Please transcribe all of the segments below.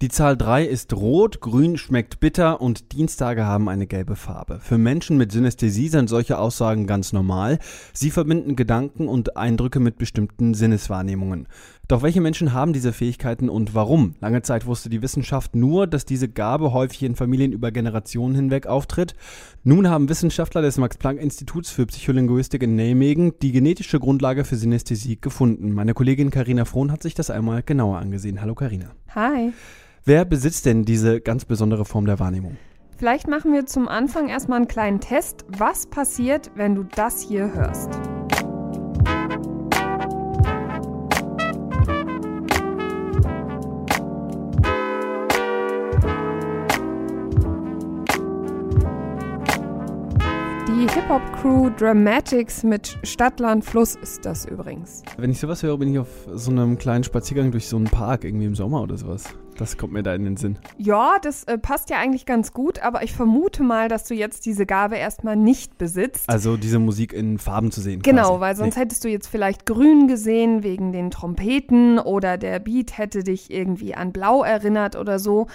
Die Zahl 3 ist rot, grün schmeckt bitter und Dienstage haben eine gelbe Farbe. Für Menschen mit Synästhesie sind solche Aussagen ganz normal. Sie verbinden Gedanken und Eindrücke mit bestimmten Sinneswahrnehmungen. Doch welche Menschen haben diese Fähigkeiten und warum? Lange Zeit wusste die Wissenschaft nur, dass diese Gabe häufig in Familien über Generationen hinweg auftritt. Nun haben Wissenschaftler des Max-Planck-Instituts für Psycholinguistik in Nijmegen die genetische Grundlage für Synästhesie gefunden. Meine Kollegin Karina Frohn hat sich das einmal genauer angesehen. Hallo Karina. Hi. Wer besitzt denn diese ganz besondere Form der Wahrnehmung? Vielleicht machen wir zum Anfang erstmal einen kleinen Test. Was passiert, wenn du das hier hörst? Die Hip-Hop-Crew Dramatics mit Stadtland Fluss ist das übrigens. Wenn ich sowas höre, bin ich auf so einem kleinen Spaziergang durch so einen Park irgendwie im Sommer oder sowas. Das kommt mir da in den Sinn. Ja, das äh, passt ja eigentlich ganz gut, aber ich vermute mal, dass du jetzt diese Gabe erstmal nicht besitzt. Also diese Musik in Farben zu sehen. Genau, quasi. weil sonst Nee. hättest du jetzt vielleicht grün gesehen wegen den Trompeten oder der Beat hätte dich irgendwie an Blau erinnert oder so.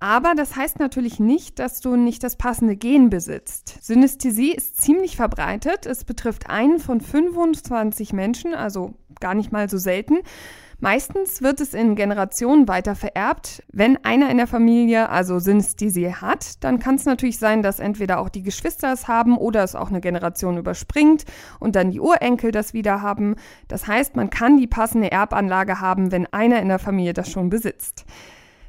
Aber das heißt natürlich nicht, dass du nicht das passende Gen besitzt. Synästhesie ist ziemlich verbreitet. Es betrifft einen von 25 Menschen, also gar nicht mal so selten. Meistens wird es in Generationen weiter vererbt. Wenn einer in der Familie also Synästhesie hat, dann kann es natürlich sein, dass entweder auch die Geschwister es haben oder es auch eine Generation überspringt und dann die Urenkel das wieder haben. Das heißt, man kann die passende Erbanlage haben, wenn einer in der Familie das schon besitzt.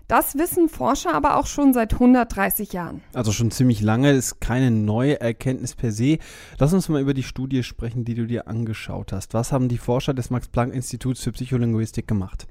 Das wissen Forscher aber auch schon seit 130 Jahren. Also schon ziemlich lange, ist keine neue Erkenntnis per se. Lass uns mal über die Studie sprechen, die du dir angeschaut hast. Was haben die Forscher des Max-Planck-Instituts für Psycholinguistik gemacht?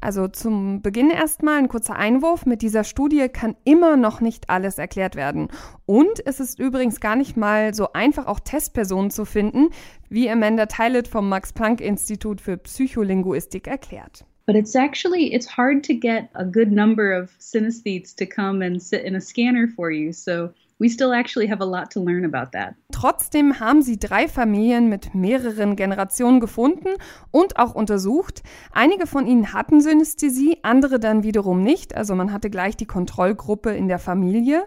Also zum Beginn erstmal ein kurzer Einwurf. Mit dieser Studie kann immer noch nicht alles erklärt werden. Und es ist übrigens gar nicht mal so einfach, auch Testpersonen zu finden, wie Amanda Tylett vom Max-Planck-Institut für Psycholinguistik erklärt. But it's actually it's hard to get a good number of synesthetes to come and sit in a scanner for you so we still actually have a lot to learn about that Trotzdem haben sie drei Familien mit mehreren Generationen gefunden und auch untersucht. Einige von ihnen hatten Synästhesie, andere dann wiederum nicht. Also man hatte gleich die Kontrollgruppe in der Familie.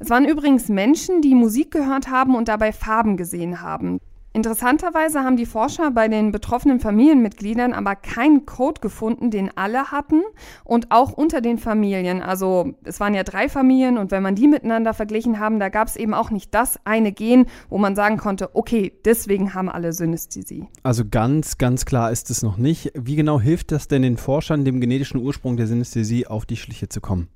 Es waren übrigens Menschen, die Musik gehört haben und dabei Farben gesehen haben. Interessanterweise haben die Forscher bei den betroffenen Familienmitgliedern aber keinen Code gefunden, den alle hatten und auch unter den Familien. Also es waren ja drei Familien und wenn man die miteinander verglichen haben, da gab es eben auch nicht das eine Gen, wo man sagen konnte, okay, deswegen haben alle Synästhesie. Also ganz, ganz klar ist es noch nicht. Wie genau hilft das denn den Forschern, dem genetischen Ursprung der Synästhesie auf die Schliche zu kommen?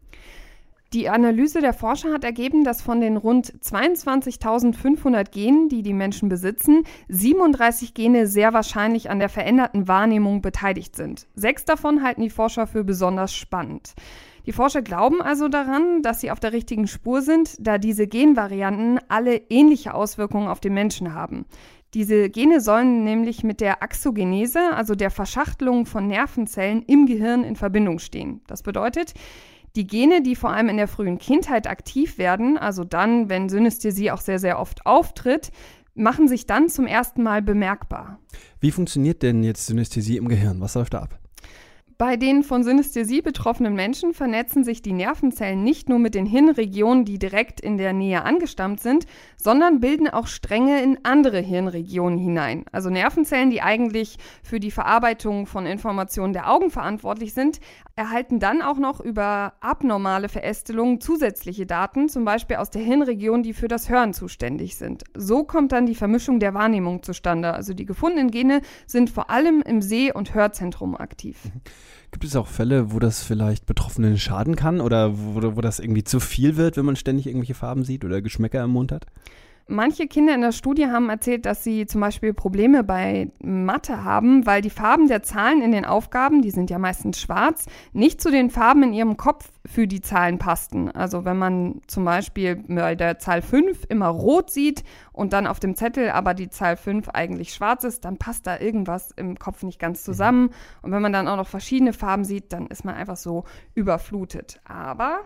Die Analyse der Forscher hat ergeben, dass von den rund 22.500 Genen, die die Menschen besitzen, 37 Gene sehr wahrscheinlich an der veränderten Wahrnehmung beteiligt sind. Sechs davon halten die Forscher für besonders spannend. Die Forscher glauben also daran, dass sie auf der richtigen Spur sind, da diese Genvarianten alle ähnliche Auswirkungen auf den Menschen haben. Diese Gene sollen nämlich mit der Axogenese, also der Verschachtelung von Nervenzellen im Gehirn in Verbindung stehen. Das bedeutet, die Gene, die vor allem in der frühen Kindheit aktiv werden, also dann, wenn Synästhesie auch sehr, sehr oft auftritt, machen sich dann zum ersten Mal bemerkbar. Wie funktioniert denn jetzt Synästhesie im Gehirn? Was läuft da ab? Bei den von Synästhesie betroffenen Menschen vernetzen sich die Nervenzellen nicht nur mit den Hirnregionen, die direkt in der Nähe angestammt sind, sondern bilden auch Stränge in andere Hirnregionen hinein. Also Nervenzellen, die eigentlich für die Verarbeitung von Informationen der Augen verantwortlich sind, erhalten dann auch noch über abnormale Verästelungen zusätzliche Daten, zum Beispiel aus der Hirnregion, die für das Hören zuständig sind. So kommt dann die Vermischung der Wahrnehmung zustande. Also die gefundenen Gene sind vor allem im Seh- und Hörzentrum aktiv. Gibt es auch Fälle, wo das vielleicht Betroffenen schaden kann oder wo, wo das irgendwie zu viel wird, wenn man ständig irgendwelche Farben sieht oder Geschmäcker im Mund hat? Manche Kinder in der Studie haben erzählt, dass sie zum Beispiel Probleme bei Mathe haben, weil die Farben der Zahlen in den Aufgaben, die sind ja meistens schwarz, nicht zu den Farben in ihrem Kopf für die Zahlen passten. Also wenn man zum Beispiel bei der Zahl 5 immer rot sieht und dann auf dem Zettel aber die Zahl 5 eigentlich schwarz ist, dann passt da irgendwas im Kopf nicht ganz zusammen. Und wenn man dann auch noch verschiedene Farben sieht, dann ist man einfach so überflutet. Aber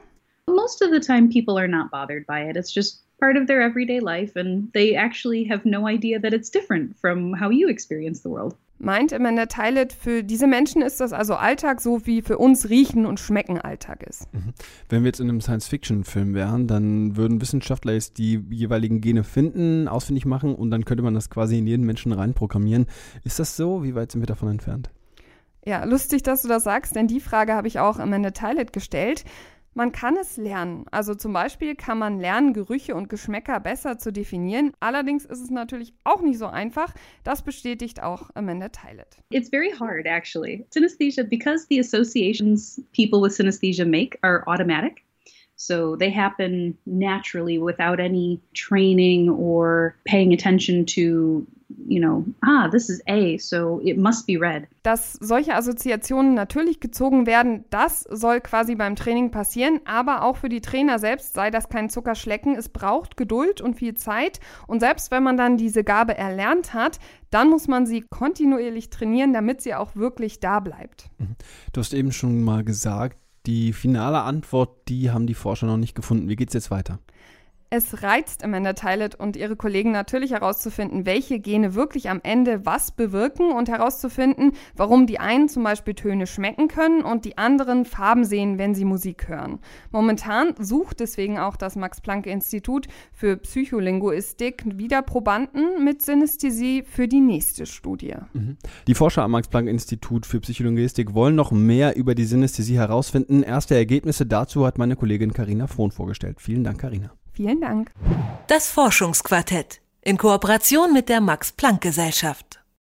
most of the time people are not bothered by it it's just part of their everyday life and they actually have no idea that it's different from how you experience the world Meint Amanda Teilet, für diese Menschen ist das also Alltag, so wie für uns Riechen und Schmecken Alltag ist. Mhm. Wenn wir jetzt in einem Science-Fiction-Film wären, dann würden Wissenschaftler jetzt die jeweiligen Gene finden, ausfindig machen und dann könnte man das quasi in jeden Menschen reinprogrammieren. Ist das so? Wie weit sind wir davon entfernt? Ja, lustig, dass du das sagst, denn die Frage habe ich auch Amanda Teilet gestellt. Man kann es lernen. Also zum Beispiel kann man lernen, Gerüche und Geschmäcker besser zu definieren. Allerdings ist es natürlich auch nicht so einfach. Das bestätigt auch Amanda Teilet. It's very hard, actually. Synesthesia, because the associations people with synesthesia make are automatic. So they happen naturally without any training or paying attention to you know, ah, this is A, so it must be red. Dass solche Assoziationen natürlich gezogen werden, das soll quasi beim Training passieren, aber auch für die Trainer selbst sei das kein Zuckerschlecken. Es braucht Geduld und viel Zeit und selbst wenn man dann diese Gabe erlernt hat, dann muss man sie kontinuierlich trainieren, damit sie auch wirklich da bleibt. Mhm. Du hast eben schon mal gesagt, die finale Antwort, die haben die Forscher noch nicht gefunden. Wie geht es jetzt weiter? Es reizt Amanda Teilet und ihre Kollegen natürlich herauszufinden, welche Gene wirklich am Ende was bewirken und herauszufinden, warum die einen zum Beispiel Töne schmecken können und die anderen Farben sehen, wenn sie Musik hören. Momentan sucht deswegen auch das Max-Planck-Institut für Psycholinguistik wieder Probanden mit Synästhesie für die nächste Studie. Mhm. Die Forscher am Max-Planck-Institut für Psycholinguistik wollen noch mehr über die Synästhesie herausfinden. Erste Ergebnisse dazu hat meine Kollegin Karina Frohn vorgestellt. Vielen Dank, Karina. Vielen Dank. Das Forschungsquartett in Kooperation mit der Max Planck Gesellschaft.